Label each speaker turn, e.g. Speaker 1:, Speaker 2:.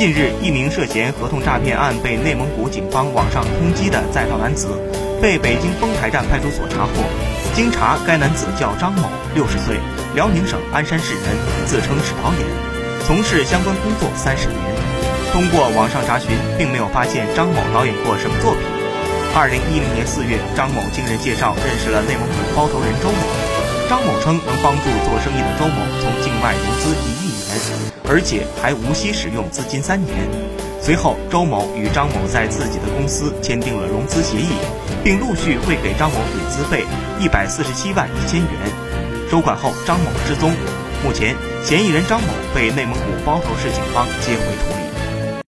Speaker 1: 近日，一名涉嫌合同诈骗案被内蒙古警方网上通缉的在逃男子，被北京丰台站派出所查获。经查，该男子叫张某，六十岁，辽宁省鞍山市人，自称是导演，从事相关工作三十年。通过网上查询，并没有发现张某导演过什么作品。二零一零年四月，张某经人介绍认识了内蒙古包头人周某。张某称能帮助做生意的周某从一亿元。而且还无息使用资金三年。随后，周某与张某在自己的公司签订了融资协议，并陆续汇给张某引资费一百四十七万一千元。收款后，张某失踪。目前，嫌疑人张某被内蒙古包头市警方接回处理。